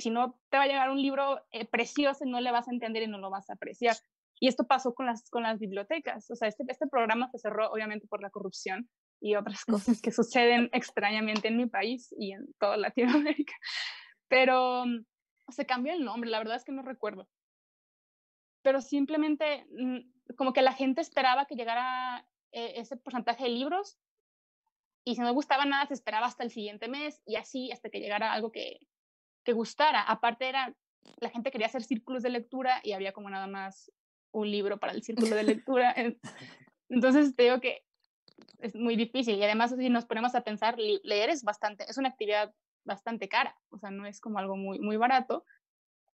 Si no, te va a llegar un libro eh, precioso y no le vas a entender y no lo vas a apreciar. Y esto pasó con las, con las bibliotecas. O sea, este, este programa se cerró obviamente por la corrupción y otras cosas que suceden extrañamente en mi país y en toda Latinoamérica. Pero mm, se cambió el nombre, la verdad es que no recuerdo. Pero simplemente mm, como que la gente esperaba que llegara eh, ese porcentaje de libros y si no gustaba nada se esperaba hasta el siguiente mes y así hasta que llegara algo que, que gustara. Aparte era, la gente quería hacer círculos de lectura y había como nada más un libro para el círculo de lectura. Entonces te digo que es muy difícil y además si nos ponemos a pensar, leer es bastante, es una actividad bastante cara, o sea, no es como algo muy, muy barato.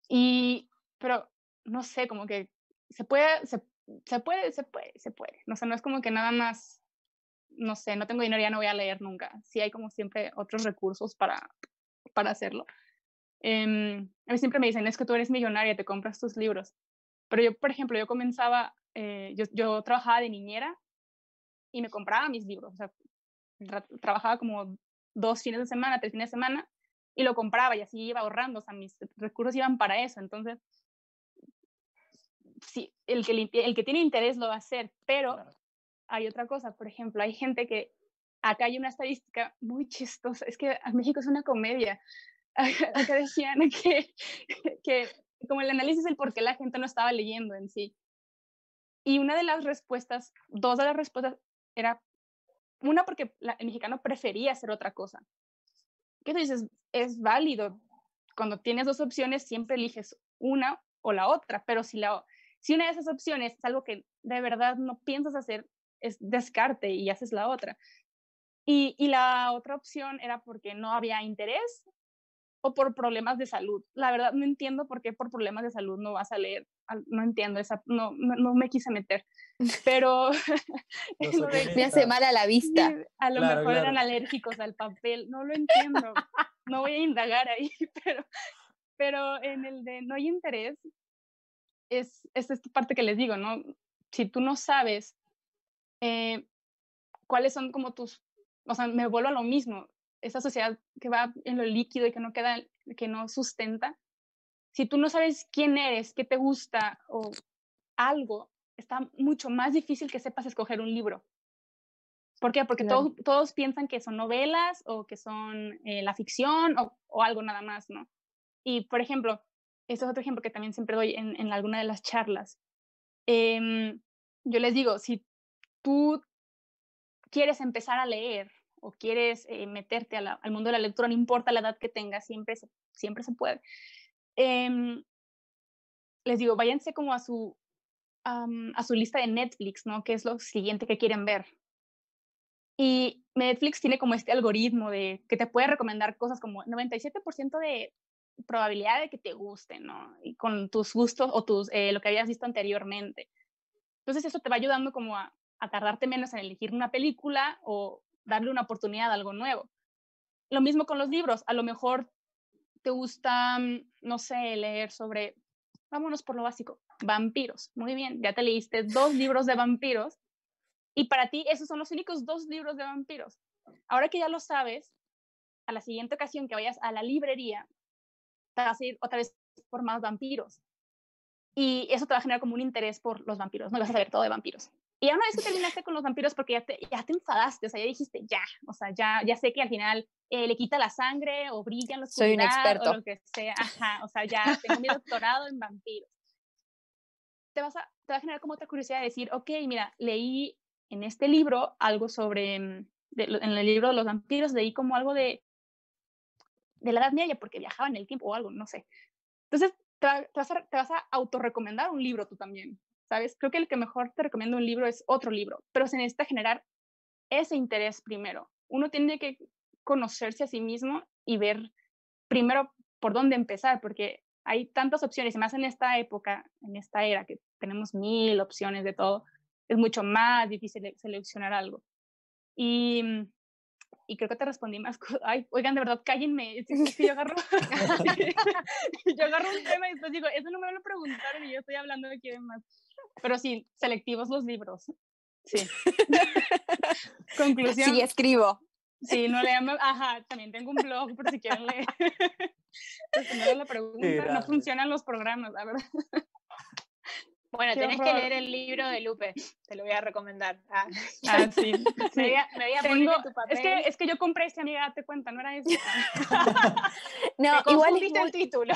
Y pero no sé, como que se puede, se, se puede, se puede, se puede. No sé, no es como que nada más, no sé, no tengo dinero, ya no voy a leer nunca. Sí hay como siempre otros recursos para, para hacerlo. Em, a mí siempre me dicen, es que tú eres millonaria, te compras tus libros. Pero yo, por ejemplo, yo comenzaba, eh, yo, yo, trabajaba de niñera y me compraba mis libros. O sea, trabajaba como dos fines de semana, tres fines de semana y lo compraba y así iba ahorrando. O sea, mis recursos iban para eso. Entonces, sí, el que, el que tiene interés lo va a hacer, pero hay otra cosa. Por ejemplo, hay gente que acá hay una estadística muy chistosa. Es que México es una comedia. Acá decían que, que como el análisis del por qué la gente no estaba leyendo en sí. Y una de las respuestas, dos de las respuestas era, una porque el mexicano prefería hacer otra cosa. ¿Qué tú dices? Es válido. Cuando tienes dos opciones, siempre eliges una o la otra, pero si, la, si una de esas opciones es algo que de verdad no piensas hacer, es descarte y haces la otra. Y, y la otra opción era porque no había interés o por problemas de salud. La verdad no entiendo por qué por problemas de salud no vas a leer, no entiendo, esa, no, no, me quise meter, pero me hace mal a la vista. A lo mejor eran alérgicos al papel, no lo entiendo, no voy a indagar ahí, pero, pero en el de no hay interés, es, es esta parte que les digo, ¿no? Si tú no sabes eh, cuáles son como tus, o sea, me vuelvo a lo mismo, esa sociedad que va en lo líquido y que no queda, que no sustenta, si tú no sabes quién eres, qué te gusta o algo, está mucho más difícil que sepas escoger un libro. ¿Por qué? Porque todos, todos piensan que son novelas o que son eh, la ficción o, o, algo nada más, ¿no? Y, por ejemplo, este es otro ejemplo que también siempre doy en, en alguna de las charlas. Eh, yo les digo, si tú quieres empezar a leer o quieres eh, meterte al mundo de la lectura, no importa la edad que tengas, siempre se, siempre se puede. Em, les digo, váyanse como a su, a su lista de Netflix, ¿no? ¿Qué es lo siguiente que quieren ver? Y Netflix tiene como este algoritmo de que te puede recomendar cosas como 97% de probabilidad de que te gusten, ¿no? Y con tus gustos o tus, eh, lo que habías visto anteriormente. Entonces eso te va ayudando como a, a tardarte menos en elegir una película o darle una oportunidad a algo nuevo. Lo mismo con los libros, a lo mejor te gusta, mm, no sé, leer sobre, vámonos por lo básico, vampiros. Muy bien, ya te leíste dos libros de vampiros y para ti esos son los únicos dos libros de vampiros. Ahora que ya lo sabes, a la siguiente ocasión que vayas a la librería, te vas a ir otra vez por más vampiros. Y eso te va a generar como un interés por los vampiros, no vas a saber todo de vampiros. Y ya una vez que terminaste con los vampiros, porque ya te, ya te enfadaste, o sea, ya dijiste, ya, o sea, ya, ya sé que al final eh, le quita la sangre o brillan los Soy un experto. o lo que sea, ajá, o sea, ya tengo mi doctorado en vampiros. Te, vas a, te va a generar como otra curiosidad de decir, ok, mira, leí en este libro algo sobre, mm, en el libro de los vampiros, leí como algo de, de la Edad Media, porque viajaba en el tiempo o algo, no sé. Entonces, te, vas a, te vas a autorrecomendar un libro tú también. ¿Sabes? Creo que el que mejor te recomiendo un libro es otro libro, pero se necesita generar ese interés primero. Uno tiene que conocerse a sí mismo y ver primero por dónde empezar, porque hay tantas opciones, y más en esta época, en esta era que tenemos mil opciones de todo, es mucho más difícil seleccionar algo. Y, y creo que te respondí más Ay, oigan, de verdad, cállenme. Es que yo agarro, yo agarro un tema y después digo, eso no me lo preguntaron y yo estoy hablando de quién más. Pero sí, selectivos los libros. Sí. Conclusión. Sí, escribo. Sí, no lean, ajá, también tengo un blog por si quieren leer. Responder la pregunta, no funcionan los programas, la verdad. Bueno, tenés que leer el libro de Lupe, te lo voy a recomendar. Ah, ah sí. Me voy a, me voy a Tengo, tu papel. Es que, es que yo compré este, amiga, date cuenta, no era eso. no, igual es muy, el título.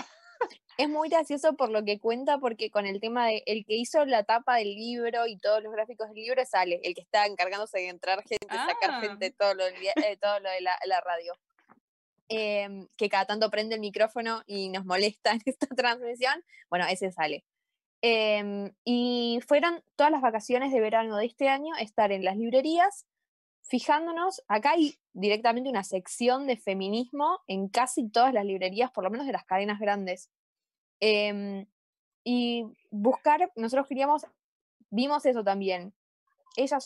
Es muy gracioso por lo que cuenta, porque con el tema de el que hizo la tapa del libro y todos los gráficos del libro sale, el que está encargándose de entrar gente, sacar ah. gente, todo lo, eh, todo lo de la, radio. Em, que cada tanto prende el micrófono y nos molesta en esta transmisión. Bueno, ese sale. Em, y fueron todas las vacaciones de verano de este año estar en las librerías, fijándonos, acá hay directamente una sección de feminismo en casi todas las librerías, por lo menos de las cadenas grandes. Em, y buscar, nosotros queríamos, vimos eso también. Ellas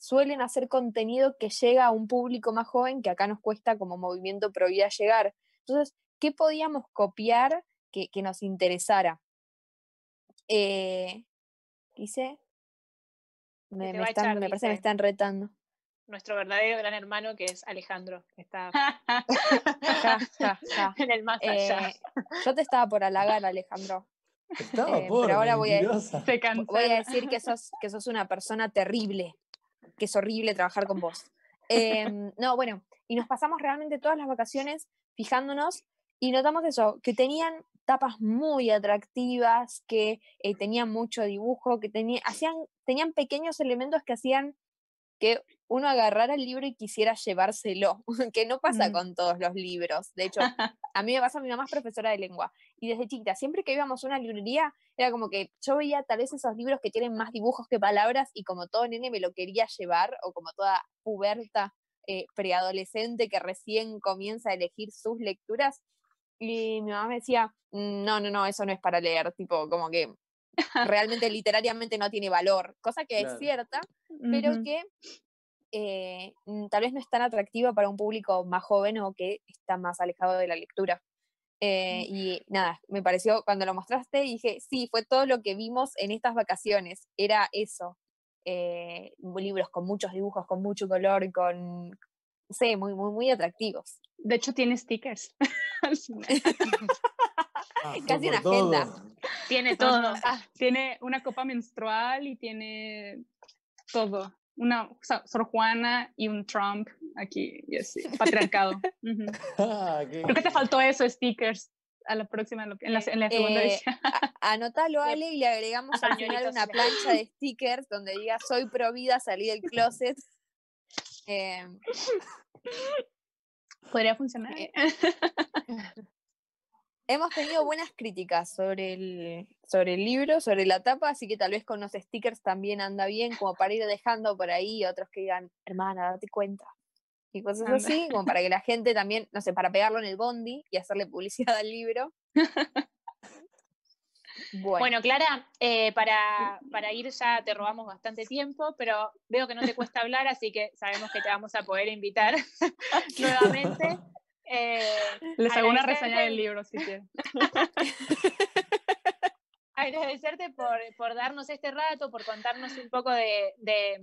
suelen hacer contenido que llega a un público más joven que acá nos cuesta como movimiento pro vida llegar. Entonces, ¿qué podíamos copiar que nos interesara? Eh, ¿Dice? Me, me, están, me parece que me están retando. Nuestro verdadero gran hermano que es Alejandro, que está en el más allá. Eh, yo te estaba por halagar, Alejandro. Estaba eh, por, pero ahora voy a, voy a, decir que sos, que sos una persona terrible, que es horrible trabajar con vos. Em, no, bueno, y nos pasamos realmente todas las vacaciones fijándonos y notamos eso, que tenían tapas muy atractivas, que eh, tenían mucho dibujo, que hacían, tenían pequeños elementos que hacían que uno agarrara el libro y quisiera llevárselo, que no pasa mm. con todos los libros. De hecho, a mí me pasa, mi mamá es profesora de lengua, y desde chiquita, siempre que íbamos a una librería, era como que yo veía tal vez esos libros que tienen más dibujos que palabras, y como todo nene me lo quería llevar, o como toda puberta eh, preadolescente que recién comienza a elegir sus lecturas, y mi mamá me decía, no, no, no, eso no es para leer, tipo, como que realmente literariamente no tiene valor, cosa que es cierta, pero que eh, mm, tal vez no es tan atractiva para un público más joven o que está más alejado de la lectura. Eh, y nada, me pareció cuando lo mostraste, dije, sí, fue todo lo que vimos en estas vacaciones, era eso. Eh, libros con muchos dibujos, con mucho color, con, sé, muy, muy, muy atractivos. De hecho, tiene stickers. Ah, Casi una agenda. Tiene todo. Ah, tiene una copa menstrual y tiene todo. Una Sor Juana y un Trump aquí, y así, patriarcado. Ah, Creo que te faltó eso, stickers a la próxima, en la, segunda eh, edición. anótalo, Ale, y le agregamos al final una plancha de stickers donde diga soy pro vida, salí del closet. Eh, Podría funcionar. Eh, hemos tenido buenas críticas sobre el, sobre el libro, sobre la tapa, así que tal vez con los stickers también anda bien, como para ir dejando por ahí otros que digan, hermana, date cuenta. Y cosas así, como para que la gente también, no sé, para pegarlo en el bondi y hacerle publicidad al libro. Bueno, Clara, eh, para, para, ir ya te robamos bastante tiempo, pero veo que no te cuesta hablar, así que sabemos que te vamos a poder invitar nuevamente. Eh, Les hago una reseña del libro si quieren. agradecerte por, por, darnos este rato, por contarnos un poco de, de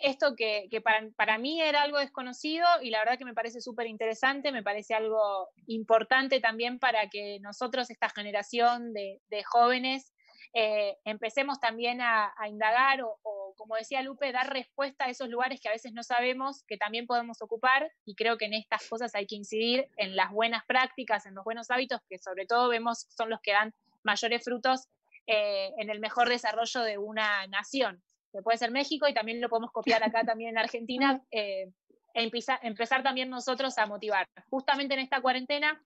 esto que, que para, para, mí era algo desconocido y la verdad que me parece súper interesante, me parece algo importante también para que nosotros, esta generación de, de jóvenes, eh, empecemos también a, indagar o, o, como decía Lupe, dar respuesta a esos lugares que a veces no sabemos que también podemos ocupar y creo que en estas cosas hay que incidir en las buenas prácticas, en los buenos hábitos que sobre todo vemos son los que dan mayores frutos eh, en el mejor desarrollo de una nación que puede ser México y también lo podemos copiar acá también en Argentina, eh, e empezar, empezar también nosotros a motivar. Justamente en esta cuarentena,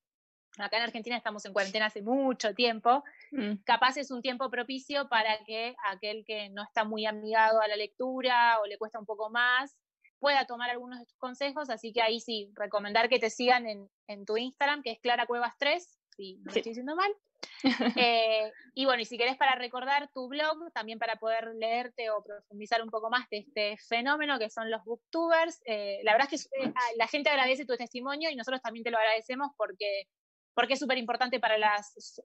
acá en Argentina estamos en cuarentena hace mucho tiempo, mm. capaz es un tiempo propicio para que aquel que no está muy amigado a la lectura o le cuesta un poco más, pueda tomar algunos de tus consejos, así que ahí sí, recomendar que te sigan en, en tu Instagram, que es Clara Cuevas 3, si no estoy diciendo mal. Eh, y bueno, y si querés para recordar tu blog, también para poder leerte o profundizar un poco más de este fenómeno que son los booktubers, eh, la verdad es que eh, la gente agradece tu testimonio y nosotros también te lo agradecemos porque, porque es súper importante para,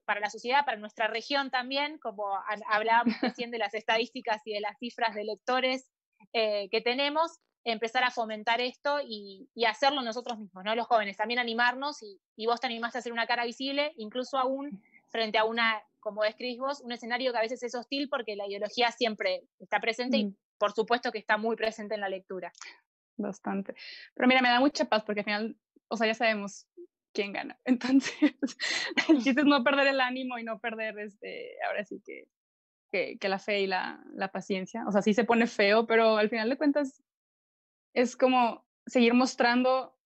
para la sociedad, para nuestra región también, como hablábamos recién de las estadísticas y de las cifras de lectores que tenemos, empezar a fomentar esto y, hacerlo nosotros mismos, ¿no? Los jóvenes, también animarnos y, y, vos te animaste a hacer una cara visible, incluso aún frente a una, como describís vos, un escenario que a veces es hostil porque la ideología siempre está presente y mm. por supuesto que está muy presente en la lectura. Bastante. Pero mira, me da mucha paz porque al final, o sea, ya sabemos quién gana. Entonces, el chiste es no perder el ánimo y no perder, este, ahora sí que, que, que la fe y la, la paciencia. O sea, sí se pone feo, pero al final de cuentas es como seguir mostrando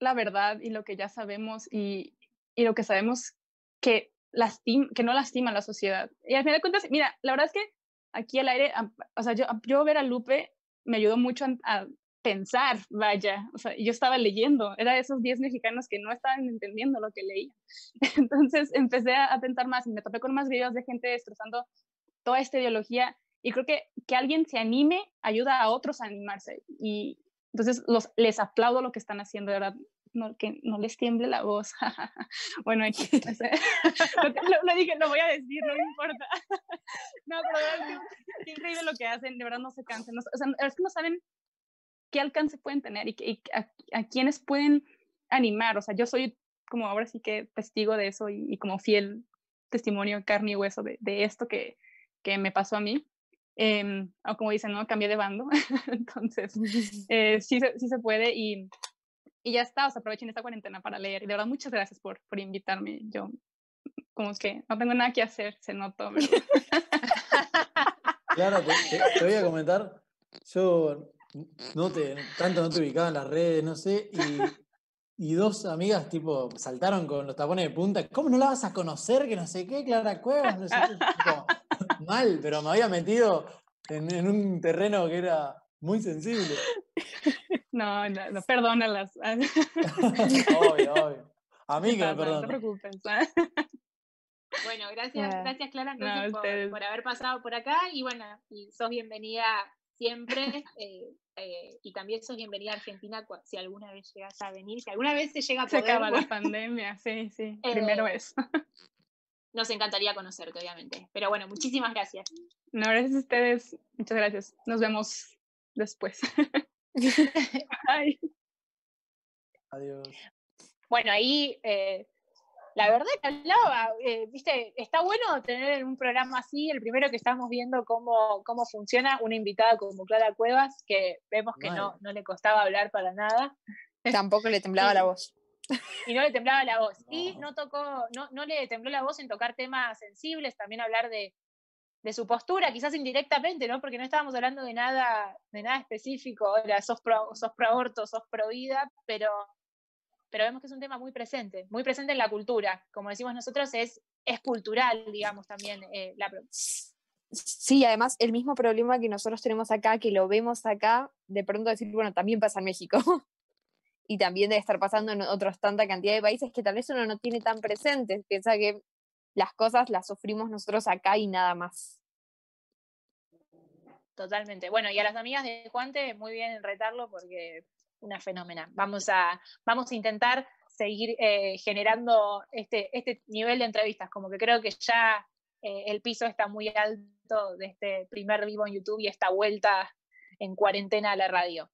la verdad y lo que ya sabemos y, y lo que sabemos que, lastima, que no lastima a la sociedad. Y al final de cuentas, mira, la verdad es que aquí al aire, o sea, yo, yo ver a Lupe me ayudó mucho a, pensar, vaya, o sea, yo estaba leyendo, era de esos 10 mexicanos que no estaban entendiendo lo que leía. Entonces empecé a, pensar más y me topé con más videos de gente destrozando toda esta ideología y creo que que alguien se anime ayuda a otros a animarse y entonces los, les aplaudo lo que están haciendo, de verdad, no, que no les tiemble la voz. bueno, aquí, lo, dije, lo voy a decir, no me importa. no, pero qué increíble lo que hacen, de verdad no se cansen, o sea, es que no saben qué alcance pueden tener y, a, a, quiénes pueden animar, o sea, yo soy como ahora sí que testigo de eso y, como fiel testimonio carne y hueso de, de esto que, que me pasó a mí. Eh, o como dicen, ¿no? Cambié de bando. Entonces, eh, sí, sí se puede y, y ya está. O sea, aprovechen esta cuarentena para leer. Y de verdad, muchas gracias por, por invitarme. Yo, como es que no tengo nada que hacer, se notó. claro, te, voy a comentar. Yo no te, tanto no te ubicaba en las redes, no sé, y, y, dos amigas tipo saltaron con los tapones de punta. ¿Cómo no la vas a conocer? Que no sé qué, Clara Cuevas, no sé qué. Mal, pero me había metido en, un terreno que era muy sensible. No, no, no perdónalas. obvio, obvio. A mí que me perdonen. No te preocupes. Bueno, gracias, gracias Clara por, haber pasado por acá y bueno, y sos bienvenida siempre eh, eh, y también sos bienvenida a Argentina si alguna vez llegas a venir, si alguna vez se llega a poder. Se acaba la pandemia, sí, sí, primero eh, es nos encantaría conocerte, obviamente. Pero bueno, muchísimas gracias. No, gracias a ustedes. Muchas gracias. Nos vemos después. Adiós. Bueno, ahí eh, la verdad que hablaba, eh, viste, está bueno tener un programa así, el primero que estamos viendo cómo, cómo funciona, una invitada como Clara Cuevas, que vemos que no, no le costaba hablar para nada. Tampoco le temblaba la voz y no le temblaba la voz. Y no tocó, no, no le tembló la voz en tocar temas sensibles, también hablar de, de su postura, quizás indirectamente, ¿no? Porque no estábamos hablando de nada, de nada específico, era sos pro, sos pro aborto, sos pro vida, pero, pero vemos que es un tema muy presente, muy presente en la cultura. Como decimos nosotros, es, es cultural, digamos, también eh, la Sí, además el mismo problema que nosotros tenemos acá, que lo vemos acá, de pronto decir, bueno, también pasa en México. Y también debe estar pasando en otros tanta cantidad de países que tal vez uno no tiene tan presentes. Piensa que las cosas las sufrimos nosotros acá y nada más. Totalmente. Bueno, y a las amigas de Juante, muy bien retarlo porque una fenómena. Vamos a, vamos a intentar seguir eh, generando este, este nivel de entrevistas, como que creo que ya eh, el piso está muy alto de este primer vivo en YouTube y esta vuelta en cuarentena a la radio.